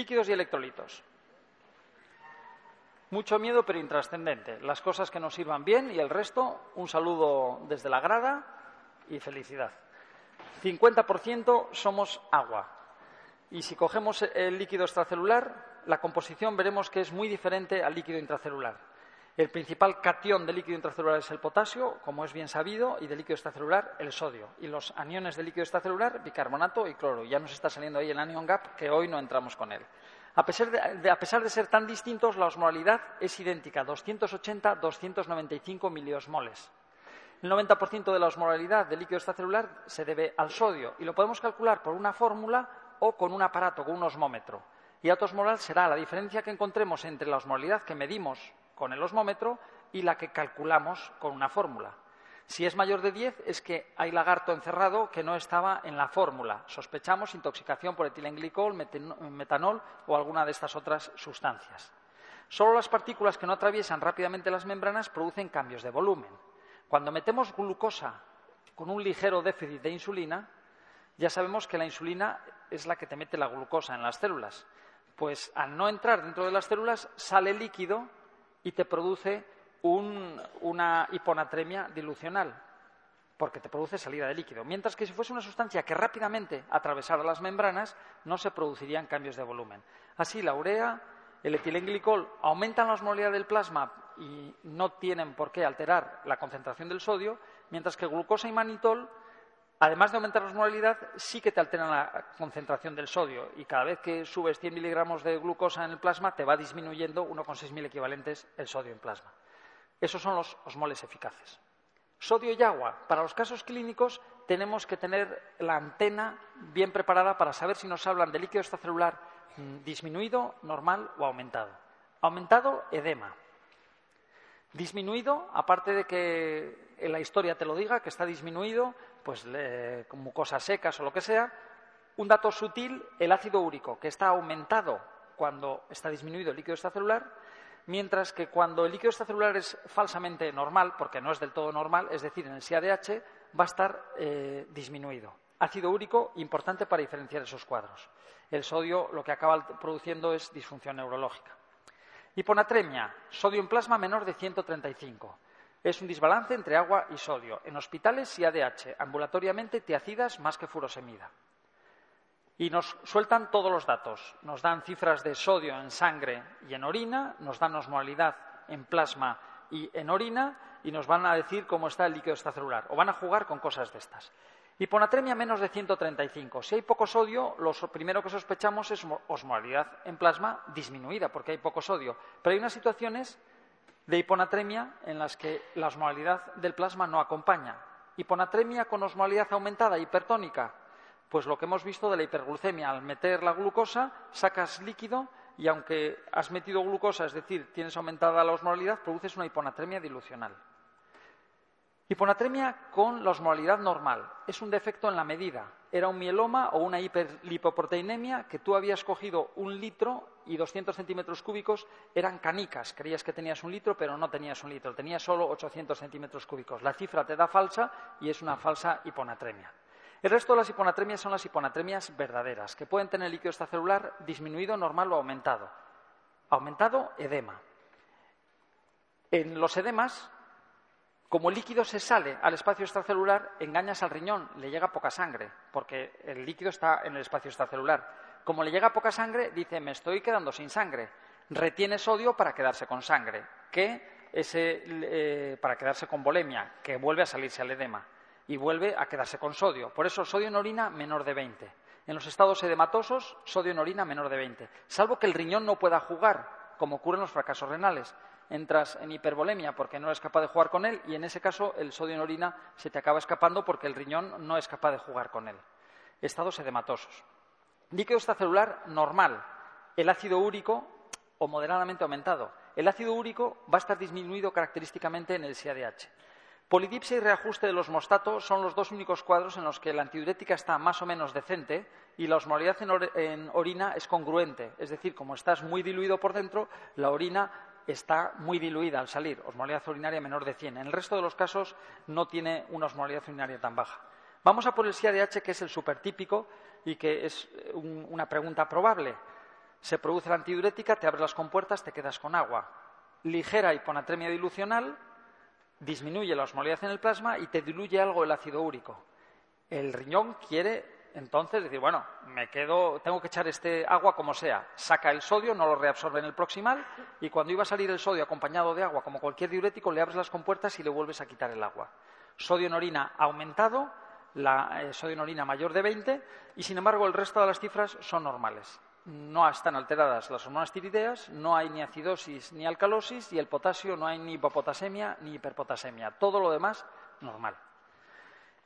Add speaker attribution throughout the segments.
Speaker 1: Líquidos y electrolitos. Mucho miedo pero intrascendente. Las cosas que nos sirvan bien y el resto, un saludo desde la grada y felicidad. 50% somos agua. Y si cogemos el líquido extracelular, la composición veremos que es muy diferente al líquido intracelular. El principal cation del líquido intracelular es el potasio, como es bien sabido, y del líquido extracelular el sodio. Y los aniones del líquido extracelular, bicarbonato y cloro. Ya nos está saliendo ahí el anion gap, que hoy no entramos con él. A pesar de, de, a pesar de ser tan distintos, la osmolaridad es idéntica, 280-295 miliosmoles. El 90% de la osmolaridad del líquido extracelular se debe al sodio y lo podemos calcular por una fórmula o con un aparato, con un osmómetro. Y alto osmolar será la diferencia que encontremos entre la osmolaridad que medimos con el osmómetro y la que calculamos con una fórmula. Si es mayor de 10 es que hay lagarto encerrado que no estaba en la fórmula. Sospechamos intoxicación por etilenglicol, metanol o alguna de estas otras sustancias. Solo las partículas que no atraviesan rápidamente las membranas producen cambios de volumen. Cuando metemos glucosa con un ligero déficit de insulina, ya sabemos que la insulina es la que te mete la glucosa en las células. Pues al no entrar dentro de las células sale líquido y te produce un, una hiponatremia dilucional, porque te produce salida de líquido. Mientras que si fuese una sustancia que rápidamente atravesara las membranas, no se producirían cambios de volumen. Así, la urea, el etilenglicol aumentan la osmolaridad del plasma y no tienen por qué alterar la concentración del sodio, mientras que glucosa y manitol, además de aumentar la osmolaridad, sí que te alteran la concentración del sodio y cada vez que subes 100 miligramos de glucosa en el plasma te va disminuyendo 1,6 mil equivalentes el sodio en plasma. Esos son los osmoles eficaces. Sodio y agua. Para los casos clínicos tenemos que tener la antena bien preparada para saber si nos hablan de líquido extracelular disminuido, normal o aumentado. Aumentado, edema. Disminuido, aparte de que en la historia te lo diga, que está disminuido, pues con mucosas secas o lo que sea, un dato sutil, el ácido úrico, que está aumentado cuando está disminuido el líquido extracelular, mientras que cuando el líquido extracelular es falsamente normal, porque no es del todo normal, es decir, en el SIADH, va a estar eh, disminuido. Ácido úrico, importante para diferenciar esos cuadros. El sodio lo que acaba produciendo es disfunción neurológica. Hiponatremia, sodio en plasma menor de 135. Es un desbalance entre agua y sodio. En hospitales y ADH, ambulatoriamente tiacidas más que furosemida. Y nos sueltan todos los datos. Nos dan cifras de sodio en sangre y en orina, nos dan osmolaridad en plasma y en orina, y nos van a decir cómo está el líquido extracelular. O van a jugar con cosas de estas. Hiponatremia menos de 135. Si hay poco sodio, lo primero que sospechamos es osmolaridad en plasma disminuida, porque hay poco sodio. Pero hay unas situaciones de hiponatremia en las que la osmolaridad del plasma no acompaña. Hiponatremia con osmolaridad aumentada, hipertónica. Pues lo que hemos visto de la hiperglucemia, al meter la glucosa, sacas líquido y aunque has metido glucosa, es decir, tienes aumentada la osmolaridad, produces una hiponatremia dilucional. Hiponatremia con la osmolaridad normal. Es un defecto en la medida. Era un mieloma o una hiperlipoproteinemia que tú habías cogido un litro y 200 centímetros cúbicos eran canicas. Creías que tenías un litro, pero no tenías un litro. Tenías solo 800 centímetros cúbicos. La cifra te da falsa y es una falsa hiponatremia. El resto de las hiponatremias son las hiponatremias verdaderas, que pueden tener líquido extracelular disminuido, normal o aumentado. Aumentado, edema. En los edemas, como el líquido se sale al espacio extracelular, engañas al riñón, le llega poca sangre, porque el líquido está en el espacio extracelular. Como le llega poca sangre, dice, me estoy quedando sin sangre. Retiene sodio para quedarse con sangre, que eh, para quedarse con bolemia, que vuelve a salirse al edema y vuelve a quedarse con sodio. Por eso, sodio en orina menor de 20. En los estados edematosos, sodio en orina menor de 20. Salvo que el riñón no pueda jugar, como ocurre en los fracasos renales entras en hipervolemia porque no eres capaz de jugar con él y en ese caso el sodio en orina se te acaba escapando porque el riñón no es capaz de jugar con él. Estados edematosos. Líquido extracelular normal. El ácido úrico o moderadamente aumentado. El ácido úrico va a estar disminuido característicamente en el SIADH. Polidipsia y reajuste de los mostatos son los dos únicos cuadros en los que la antidiurética está más o menos decente y la osmolaridad en, orina es congruente. Es decir, como estás muy diluido por dentro, la orina está muy diluida al salir, osmolaridad urinaria menor de 100. En el resto de los casos no tiene una osmolaridad urinaria tan baja. Vamos a por el SIADH, que es el supertípico y que es una pregunta probable. Se produce la antidiurética, te abres las compuertas, te quedas con agua. Ligera hiponatremia dilucional, disminuye la osmolaridad en el plasma y te diluye algo el ácido úrico. El riñón quiere entonces decir, bueno, me quedo, tengo que echar este agua como sea. Saca el sodio, no lo reabsorbe en el proximal y cuando iba a salir el sodio acompañado de agua, como cualquier diurético, le abres las compuertas y le vuelves a quitar el agua. Sodio en orina aumentado, la eh, sodio en orina mayor de 20 y sin embargo el resto de las cifras son normales no están alteradas las hormonas tirideas, no hay ni acidosis ni alcalosis y el potasio no hay ni hipopotasemia ni hiperpotasemia. Todo lo demás, normal.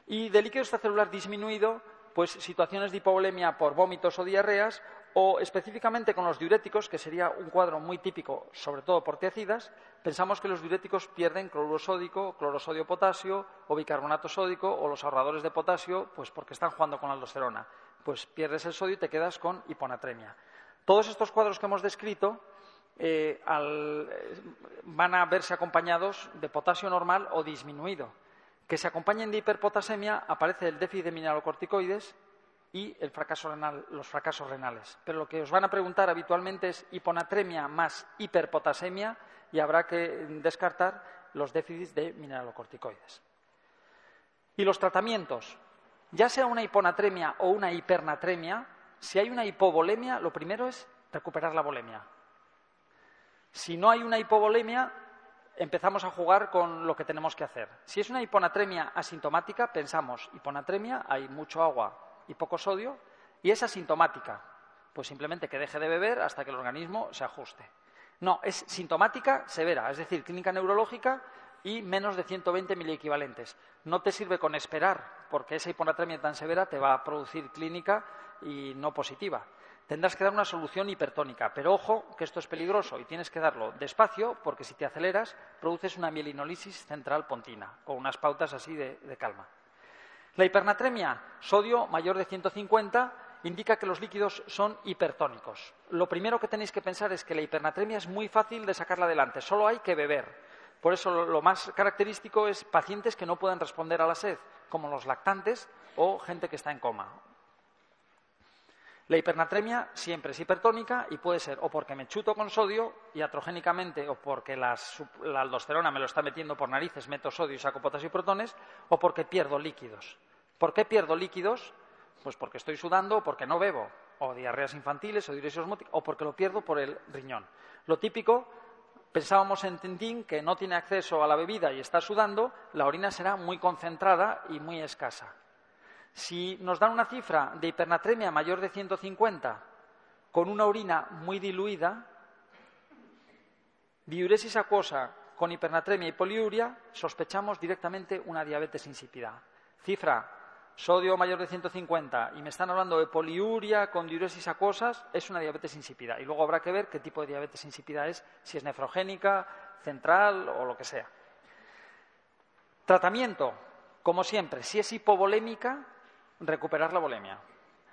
Speaker 1: Y de líquido extracelular disminuido, pues situaciones de hipovolemia por vómitos o diarreas o específicamente con los diuréticos, que sería un cuadro muy típico, sobre todo por tiacidas, pensamos que los diuréticos pierden cloruro sódico, clorosodio potasio o bicarbonato sódico o los ahorradores de potasio, pues porque están jugando con la aldosterona pues pierdes el sodio y te quedas con hiponatremia. Todos estos cuadros que hemos descrito eh, van a verse acompañados de potasio normal o disminuido. Que se acompañen de hiperpotasemia aparece el déficit de mineralocorticoides y los fracasos renales. Pero lo que os van a preguntar habitualmente es hiponatremia más hiperpotasemia y habrá que descartar los déficits de mineralocorticoides. Y los tratamientos ya sea una hiponatremia o una hipernatremia, si hay una hipovolemia, lo primero es recuperar la volemia. Si no hay una hipovolemia, empezamos a jugar con lo que tenemos que hacer. Si es una hiponatremia asintomática, pensamos, hiponatremia, hay mucho agua y poco sodio, y es asintomática. Pues simplemente que deje de beber hasta que el organismo se ajuste. No, es sintomática severa, es decir, clínica neurológica y menos de 120 miliequivalentes. No te sirve con esperar, porque esa hiponatremia tan severa te va a producir clínica y no positiva. Tendrás que dar una solución hipertónica, pero ojo que esto es peligroso y tienes que darlo despacio porque si te aceleras produces una mielinolisis central pontina, con unas pautas así de, de calma. La hipernatremia, sodio mayor de 150, indica que los líquidos son hipertónicos. Lo primero que tenéis que pensar es que la hipernatremia es muy fácil de sacarla adelante, solo hay que beber. Por eso lo más característico es pacientes que no pueden responder a la sed, como los lactantes o gente que está en coma. La hipernatremia siempre es hipertónica y puede ser o porque me chuto con sodio y atrogénicamente o porque la, aldosterona me lo está metiendo por narices, meto sodio y saco potasio y protones, o porque pierdo líquidos. ¿Por qué pierdo líquidos? Pues porque estoy sudando o porque no bebo, o diarreas infantiles o diuresis osmótica, o porque lo pierdo por el riñón. Lo típico pensábamos en Tintín que no tiene acceso a la bebida y está sudando, la orina será muy concentrada y muy escasa. Si nos dan una cifra de hipernatremia mayor de 150 con una orina muy diluida, diuresis acuosa con hipernatremia y poliuria, sospechamos directamente una diabetes insípida. Cifra sodio mayor de 150 y me están hablando de poliuria con diuresis acuosas, es una diabetes insípida. Y luego habrá que ver qué tipo de diabetes insípida es, si es nefrogénica, central o lo que sea. Tratamiento, como siempre, si es hipovolémica, recuperar la volemia.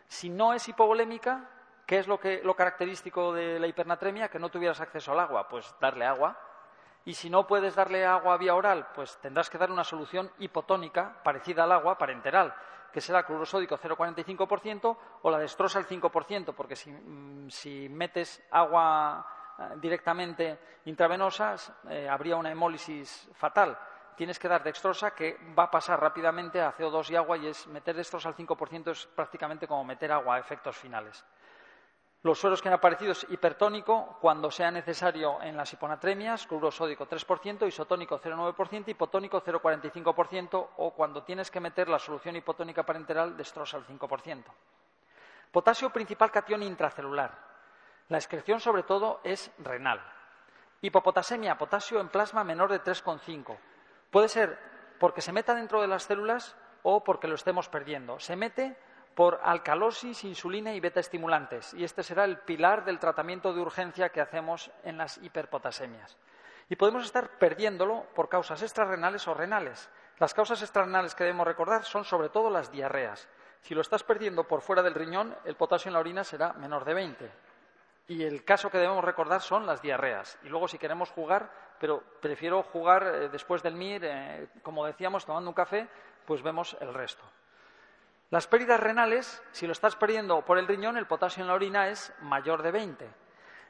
Speaker 1: Si no es hipovolémica, ¿qué es lo, que, lo característico de la hipernatremia? Que no tuvieras acceso al agua, pues darle agua. Y si no puedes darle agua vía oral, pues tendrás que dar una solución hipotónica parecida al agua parenteral que será cloruro sódico 0,45% o la destrosa el 5%, porque mm, si, metes agua eh, directamente intravenosa eh, habría una hemólisis fatal. Tienes que dar dextrosa que va a pasar rápidamente a CO2 y agua y es meter dextrosa al 5% es prácticamente como meter agua a efectos finales. Los sueros que han aparecido es hipertónico cuando sea necesario en las hiponatremias, cloruro sódico 3%, isotónico 0,9%, hipotónico 0,45% o cuando tienes que meter la solución hipotónica parenteral destroza el 5%. Potasio principal catión intracelular. La excreción sobre todo es renal. Hipopotasemia, potasio en plasma menor de 3,5. Puede ser porque se meta dentro de las células o porque lo estemos perdiendo. Se mete por alcalosis, insulina y beta-estimulantes. Y este será el pilar del tratamiento de urgencia que hacemos en las hiperpotasemias. Y podemos estar perdiéndolo por causas extrarrenales o renales. Las causas extrarrenales que debemos recordar son sobre todo las diarreas. Si lo estás perdiendo por fuera del riñón, el potasio en la orina será menor de 20. Y el caso que debemos recordar son las diarreas. Y luego, si queremos jugar, pero prefiero jugar eh, después del MIR, eh, como decíamos, tomando un café, pues vemos el resto. Las pérdidas renales, si lo estás perdiendo por el riñón, el potasio en la orina es mayor de 20.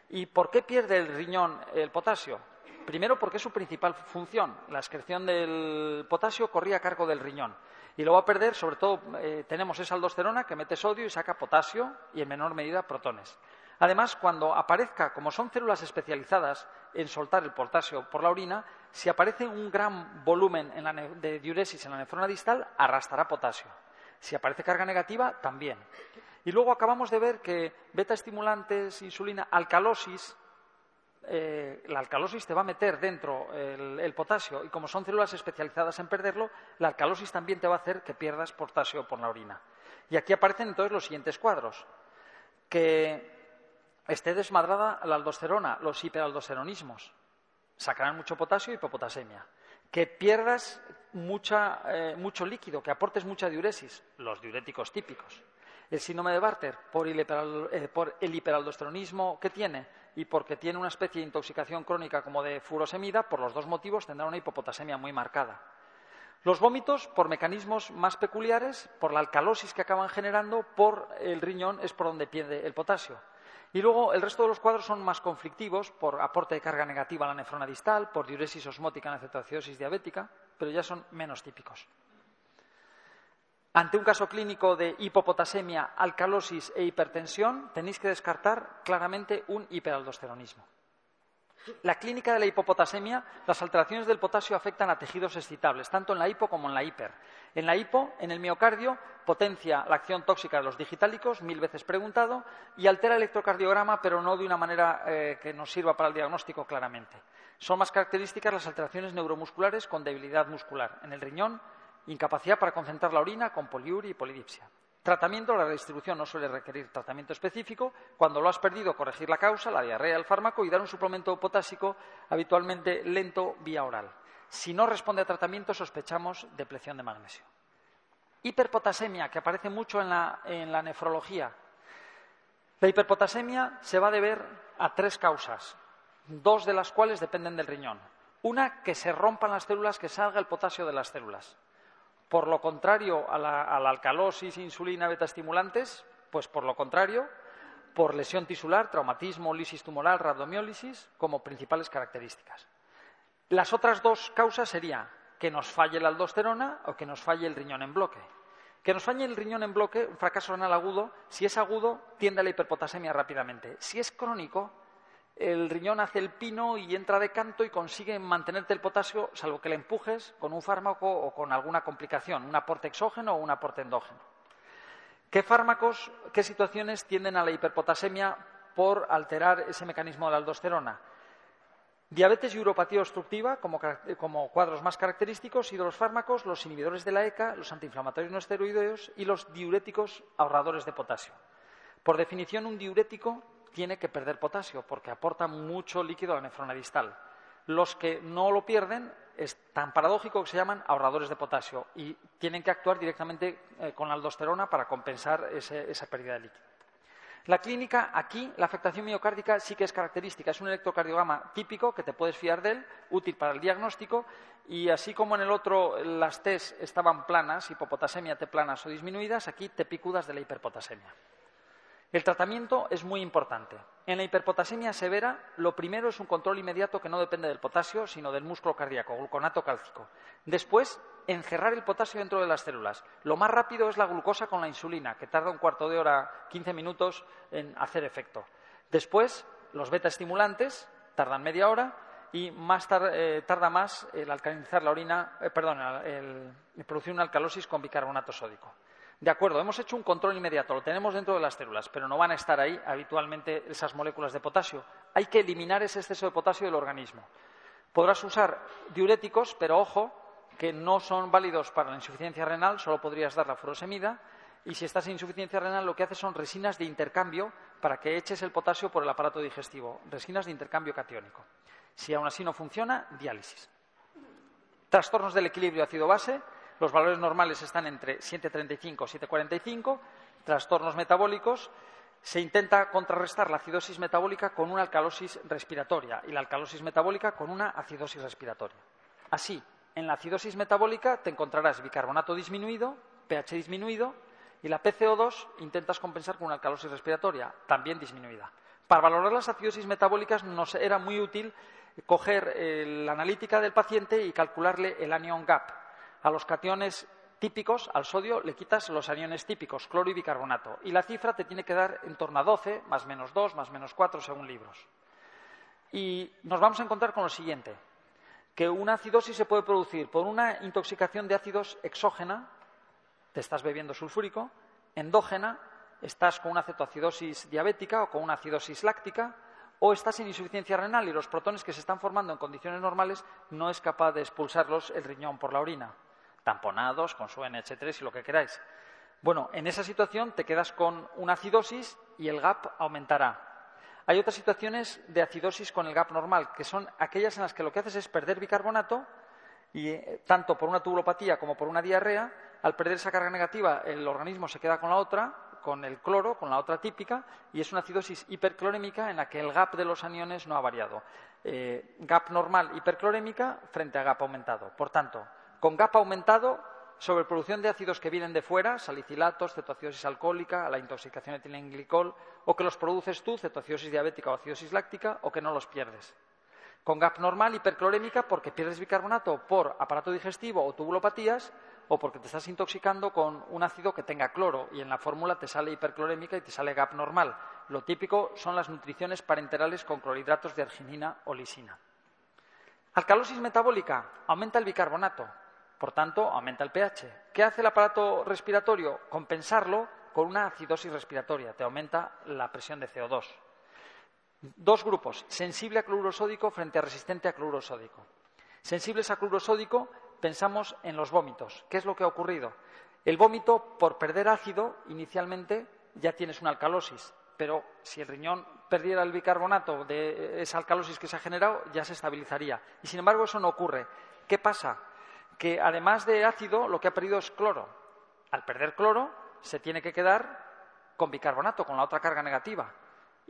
Speaker 1: ¿Y por qué pierde el riñón el potasio? Primero porque es su principal función. La excreción del potasio corría a cargo del riñón. Y lo va a perder, sobre todo, eh, tenemos esa aldosterona que mete sodio y saca potasio y en menor medida protones. Además, cuando aparezca, como son células especializadas en soltar el potasio por la orina, si aparece un gran volumen de diuresis en la nefrona distal, arrastrará potasio. Si aparece carga negativa, también. Y luego acabamos de ver que beta estimulantes, insulina, alcalosis, eh, la alcalosis te va a meter dentro el, potasio y como son células especializadas en perderlo, la alcalosis también te va a hacer que pierdas potasio por la orina. Y aquí aparecen entonces los siguientes cuadros. Que esté desmadrada la aldosterona, los hiperaldosteronismos. Sacarán mucho potasio y hipopotasemia. Que pierdas eh, mucho líquido, que aportes mucha diuresis, los diuréticos típicos. El síndrome de Barter, por el, eh, por el hiperaldosteronismo que tiene y porque tiene una especie de intoxicación crónica como de furosemida, por los dos motivos tendrá una hipopotasemia muy marcada. Los vómitos, por mecanismos más peculiares, por la alcalosis que acaban generando, por el riñón es por donde pierde el potasio. Y luego el resto de los cuadros son más conflictivos por aporte de carga negativa a la nefrona distal, por diuresis osmótica en la cetoacidosis diabética, pero ya son menos típicos. Ante un caso clínico de hipopotasemia, alcalosis e hipertensión, tenéis que descartar claramente un hiperaldosteronismo. La clínica de la hipopotasemia, las alteraciones del potasio afectan a tejidos excitables, tanto en la hipo como en la hiper. En la hipo, en el miocardio, potencia la acción tóxica de los digitálicos, mil veces preguntado, y altera el electrocardiograma, pero no de una manera eh, que nos sirva para el diagnóstico claramente. Son más características las alteraciones neuromusculares con debilidad muscular. En el riñón, incapacidad para concentrar la orina con poliuria y polidipsia. Tratamiento, la redistribución no suele requerir tratamiento específico. Cuando lo has perdido, corregir la causa, la diarrea, el fármaco y dar un suplemento potásico habitualmente lento vía oral. Si no responde a tratamiento, sospechamos depleción de magnesio. Hiperpotasemia, que aparece mucho en la, en la nefrología. La hiperpotasemia se va a deber a tres causas, dos de las cuales dependen del riñón. Una, que se rompan las células, que salga el potasio de las células. Por lo contrario a la, alcalosis, insulina, beta-estimulantes, pues por lo contrario, por lesión tisular, traumatismo, lisis tumoral, rabdomiólisis, como principales características. Las otras dos causas serían que nos falle la aldosterona o que nos falle el riñón en bloque. Que nos falle el riñón en bloque, un fracaso renal agudo, si es agudo, tiende a la hiperpotasemia rápidamente. Si es crónico, el riñón hace el pino y entra de canto y consigue mantenerte el potasio, salvo que le empujes con un fármaco o con alguna complicación, un aporte exógeno o un aporte endógeno. ¿Qué fármacos, qué situaciones tienden a la hiperpotasemia por alterar ese mecanismo de la aldosterona? Diabetes y uropatía obstructiva como, cuadros más característicos y de los fármacos, los inhibidores de la ECA, los antiinflamatorios no esteroideos y los diuréticos ahorradores de potasio. Por definición, un diurético tiene que perder potasio porque aporta mucho líquido a la nefrona distal. Los que no lo pierden es tan paradójico que se llaman ahorradores de potasio y tienen que actuar directamente eh, con la aldosterona para compensar esa pérdida de líquido. La clínica, aquí, la afectación miocárdica sí que es característica. Es un electrocardiograma típico que te puedes fiar de él, útil para el diagnóstico. Y así como en el otro las T estaban planas, hipopotasemia T planas o disminuidas, aquí te picudas de la hiperpotasemia. El tratamiento es muy importante. En la hiperpotasemia severa, lo primero es un control inmediato que no depende del potasio, sino del músculo cardíaco, gluconato cálcico. Después, encerrar el potasio dentro de las células. Lo más rápido es la glucosa con la insulina, que tarda un cuarto de hora, 15 minutos en hacer efecto. Después, los beta estimulantes tardan media hora y más eh, tarda más el alcalinizar la orina, eh, perdón, el producir una alcalosis con bicarbonato sódico. De acuerdo, hemos hecho un control inmediato, lo tenemos dentro de las células, pero no van a estar ahí habitualmente esas moléculas de potasio. Hay que eliminar ese exceso de potasio del organismo. Podrás usar diuréticos, pero ojo, que no son válidos para la insuficiencia renal, solo podrías dar la furosemida. y si estás en insuficiencia renal lo que haces son resinas de intercambio para que eches el potasio por el aparato digestivo, resinas de intercambio catiónico. Si aún así no funciona, diálisis. Trastornos del equilibrio ácido-base, los valores normales están entre 7,35 y 7,45. Trastornos metabólicos, se intenta contrarrestar la acidosis metabólica con una alcalosis respiratoria y la alcalosis metabólica con una acidosis respiratoria. Así, en la acidosis metabólica te encontrarás bicarbonato disminuido, pH disminuido y la PCO2 intentas compensar con una alcalosis respiratoria, también disminuida. Para valorar las acidosis metabólicas nos era muy útil coger la analítica del paciente y calcularle el anion gap. A los cationes típicos, al sodio, le quitas los aniones típicos, cloro y bicarbonato. Y la cifra te tiene que dar en torno a 12, más menos 2, más menos 4, según libros. Y nos vamos a encontrar con lo siguiente, que una acidosis se puede producir por una intoxicación de ácidos exógena, te estás bebiendo sulfúrico, endógena, estás con una cetoacidosis diabética o con una acidosis láctica, o estás en insuficiencia renal y los protones que se están formando en condiciones normales no es capaz de expulsarlos el riñón por la orina. Tamponados, con su NH3 y lo que queráis. Bueno, en esa situación te quedas con una acidosis y el GAP aumentará. Hay otras situaciones de acidosis con el GAP normal, que son aquellas en las que lo que haces es perder bicarbonato y eh, tanto por una tubulopatía como por una diarrea, al perder esa carga negativa, el organismo se queda con la otra con el cloro, con la otra típica, y es una acidosis hiperclorémica en la que el gap de los aniones no ha variado. Eh, gap normal hiperclorémica frente a gap aumentado. Por tanto, con gap aumentado, sobre producción de ácidos que vienen de fuera, salicilatos, cetoacidosis alcohólica, la intoxicación etilenglicol, o que los produces tú, cetoacidosis diabética o acidosis láctica, o que no los pierdes. Con gap normal, hiperclorémica, porque pierdes bicarbonato por aparato digestivo o tubulopatías, o porque te estás intoxicando con un ácido que tenga cloro y en la fórmula te sale hiperclorémica y te sale GAP normal. Lo típico son las nutriciones parenterales con clorhidratos de arginina o lisina. Alcalosis metabólica aumenta el bicarbonato, por tanto aumenta el pH. ¿Qué hace el aparato respiratorio? Compensarlo con una acidosis respiratoria, te aumenta la presión de CO2. Dos grupos, sensible a cloruro sódico frente a resistente a cloruro sódico. Sensibles a cloruro sódico pensamos en los vómitos. ¿Qué es lo que ha ocurrido? El vómito, por perder ácido, inicialmente ya tienes una alcalosis, pero si el riñón perdiera el bicarbonato de esa alcalosis que se ha generado, ya se estabilizaría. Y sin embargo, eso no ocurre. ¿Qué pasa? Que además de ácido, lo que ha perdido es cloro. Al perder cloro, se tiene que quedar con bicarbonato, con la otra carga negativa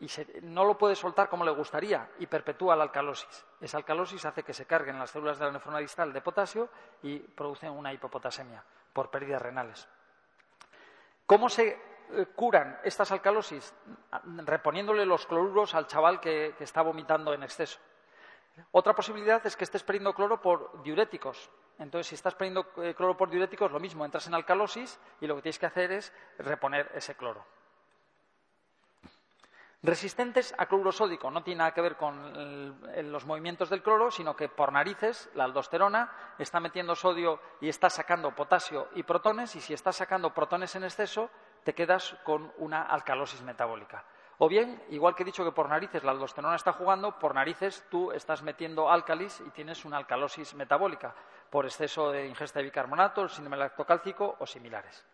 Speaker 1: y no lo puede soltar como le gustaría y perpetúa la alcalosis. Esa alcalosis hace que se carguen las células de la nefrona distal de potasio y producen una hipopotasemia por pérdidas renales. ¿Cómo se eh, curan estas alcalosis? Reponiéndole los cloruros al chaval que, que está vomitando en exceso. Otra posibilidad es que estés perdiendo cloro por diuréticos. Entonces, si estás perdiendo eh, cloro por diuréticos, lo mismo, entras en alcalosis y lo que tienes que hacer es reponer ese cloro. Resistentes a cloruro sódico no tiene nada que ver con los movimientos del cloro, sino que por narices la aldosterona está metiendo sodio y está sacando potasio y protones, y si estás sacando protones en exceso, te quedas con una alcalosis metabólica. O bien, igual que he dicho que por narices la aldosterona está jugando, por narices tú estás metiendo álcalis y tienes una alcalosis metabólica por exceso de ingesta de bicarbonato, el síndrome lactocálcico o similares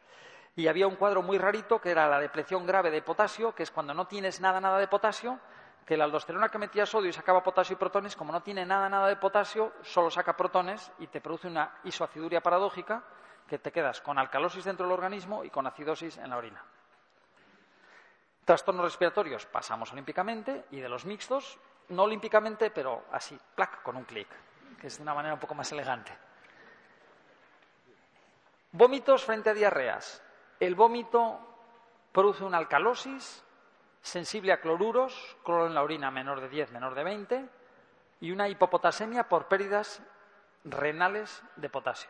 Speaker 1: y había un cuadro muy rarito que era la depleción grave de potasio, que es cuando no tienes nada, nada de potasio, que la aldosterona que metía sodio y sacaba potasio y protones, como no tiene nada, nada de potasio, solo saca protones y te produce una isoaciduria paradójica que te quedas con alcalosis dentro del organismo y con acidosis en la orina. Trastornos respiratorios pasamos olímpicamente y de los mixtos, no olímpicamente, pero así, plac, con un clic, que es de una manera un poco más elegante. Vómitos frente a diarreas. El vómito produce una alcalosis sensible a cloruros, cloro en la orina menor de 10, menor de 20, y una hipopotasemia por pérdidas renales de potasio.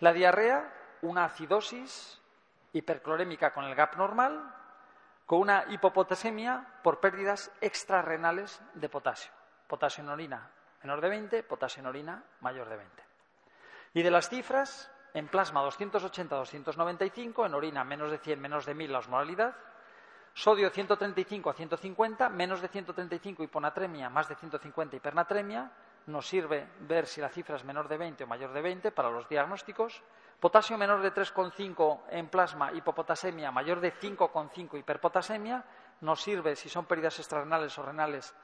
Speaker 1: La diarrea, una acidosis hiperclorémica con el GAP normal, con una hipopotasemia por pérdidas extrarrenales de potasio. Potasio en orina menor de 20, potasio en orina mayor de 20. Y de las cifras, en plasma 280-295, en orina menos de 100, menos de 1000 la osmolaridad, sodio 135 a 150, menos de 135 hiponatremia, más de 150 hipernatremia, nos sirve ver si la cifra es menor de 20 o mayor de 20 para los diagnósticos, Potasio menor de 3,5 en plasma, hipopotasemia mayor de 5,5 hiperpotasemia, nos sirve si son pérdidas extrarenales o renales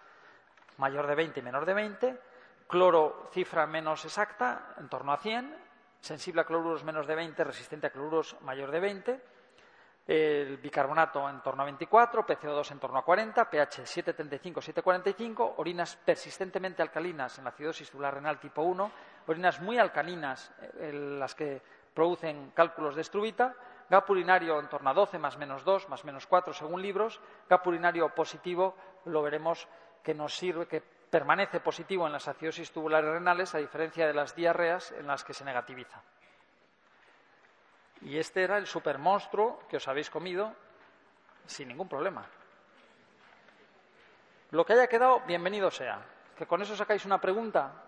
Speaker 1: mayor de 20 y menor de 20. Cloro, cifra menos exacta, en torno a 100. Sensible a cloruros menos de 20, resistente a cloruros mayor de 20. El bicarbonato en torno a 24, PCO2 en torno a 40, pH 735-745, orinas persistentemente alcalinas en la acidosis tubular renal tipo 1, orinas muy alcalinas eh, en las que producen cálculos de estrubita, gap urinario en torno a 12 más menos 2 más menos 4 según libros, gap urinario positivo lo veremos que nos sirve, que permanece positivo en las acidosis tubulares renales a diferencia de las diarreas en las que se negativiza. Y este era el supermonstruo que os habéis comido sin ningún problema. Lo que haya quedado, bienvenido sea. Que con eso sacáis una pregunta,